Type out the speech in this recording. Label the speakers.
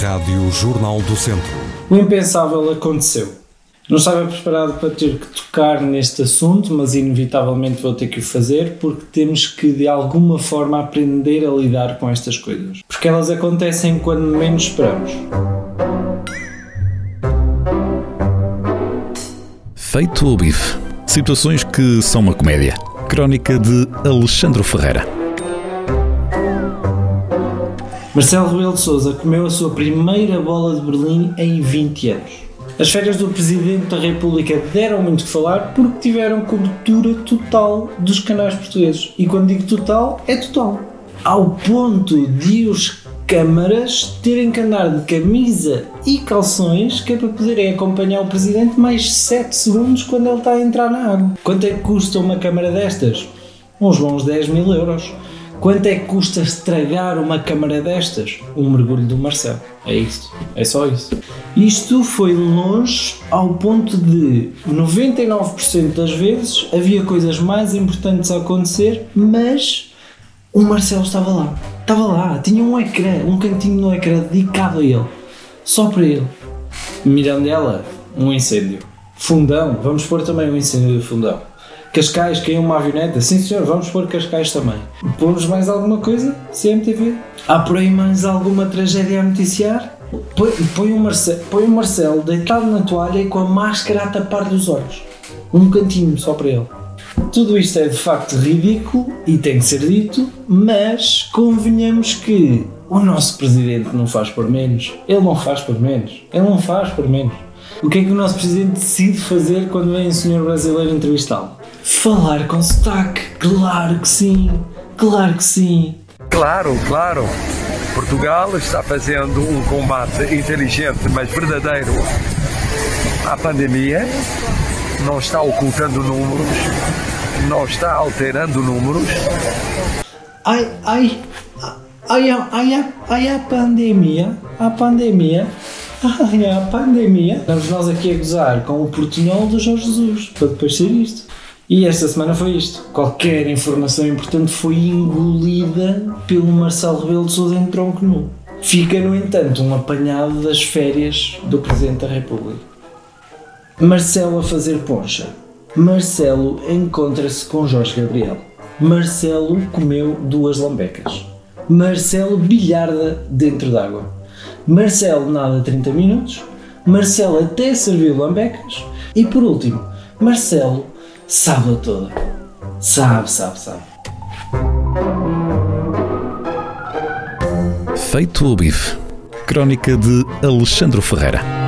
Speaker 1: Rádio Jornal do Centro.
Speaker 2: O impensável aconteceu. Não estava preparado para ter que tocar neste assunto, mas inevitavelmente vou ter que o fazer porque temos que de alguma forma aprender a lidar com estas coisas. Porque elas acontecem quando menos esperamos.
Speaker 3: Feito o bife. Situações que são uma comédia. Crónica de Alexandre Ferreira.
Speaker 2: Marcelo Rebelo de Sousa comeu a sua primeira bola de Berlim em 20 anos. As férias do Presidente da República deram muito que falar porque tiveram cobertura total dos canais portugueses. E quando digo total, é total. Ao ponto de os câmaras terem que andar de camisa e calções que é para poderem acompanhar o Presidente mais 7 segundos quando ele está a entrar na água. Quanto é que custa uma câmara destas? Uns bons 10 mil euros. Quanto é que custa estragar uma câmara destas? Um mergulho do Marcelo. É isso. É só isso. Isto foi longe ao ponto de 99% das vezes havia coisas mais importantes a acontecer, mas o Marcelo estava lá. Estava lá. Tinha um ecrã, um cantinho no ecrã dedicado a ele. Só para ele. Mirandela, um incêndio. Fundão, vamos pôr também um incêndio de fundão. Cascais, caiu uma avioneta. Sim, senhor, vamos pôr Cascais também. Pomos mais alguma coisa? CMTV? Há por aí mais alguma tragédia a noticiar? Põe, põe, o Marcelo, põe o Marcelo deitado na toalha e com a máscara a tapar-lhe os olhos. Um cantinho só para ele. Tudo isto é de facto ridículo e tem que ser dito, mas convenhamos que o nosso presidente não faz por menos. Ele não faz por menos. Ele não faz por menos. O que é que o nosso presidente decide fazer quando vem um senhor brasileiro entrevistá-lo? Falar com sotaque. Claro que sim. Claro que sim.
Speaker 4: Claro, claro. Portugal está fazendo um combate inteligente, mas verdadeiro à pandemia. Não está ocultando números, não está alterando números.
Speaker 2: Ai, ai, ai, ai, ai, ai a pandemia, a pandemia, ai a pandemia. Estamos nós aqui a gozar com o portunhol do Jorge Jesus, para depois ser isto. E esta semana foi isto. Qualquer informação importante foi engolida pelo Marcelo Rebelo de Sousa em tronco nu. Fica, no entanto, um apanhado das férias do Presidente da República. Marcelo a fazer poncha. Marcelo encontra-se com Jorge Gabriel. Marcelo comeu duas lambecas. Marcelo bilharda dentro d'água. Marcelo nada 30 minutos. Marcelo até serviu lambecas. E por último, Marcelo sabe toda. Sabe, sabe, sabe.
Speaker 3: Feito o bife. Crónica de Alexandre Ferreira.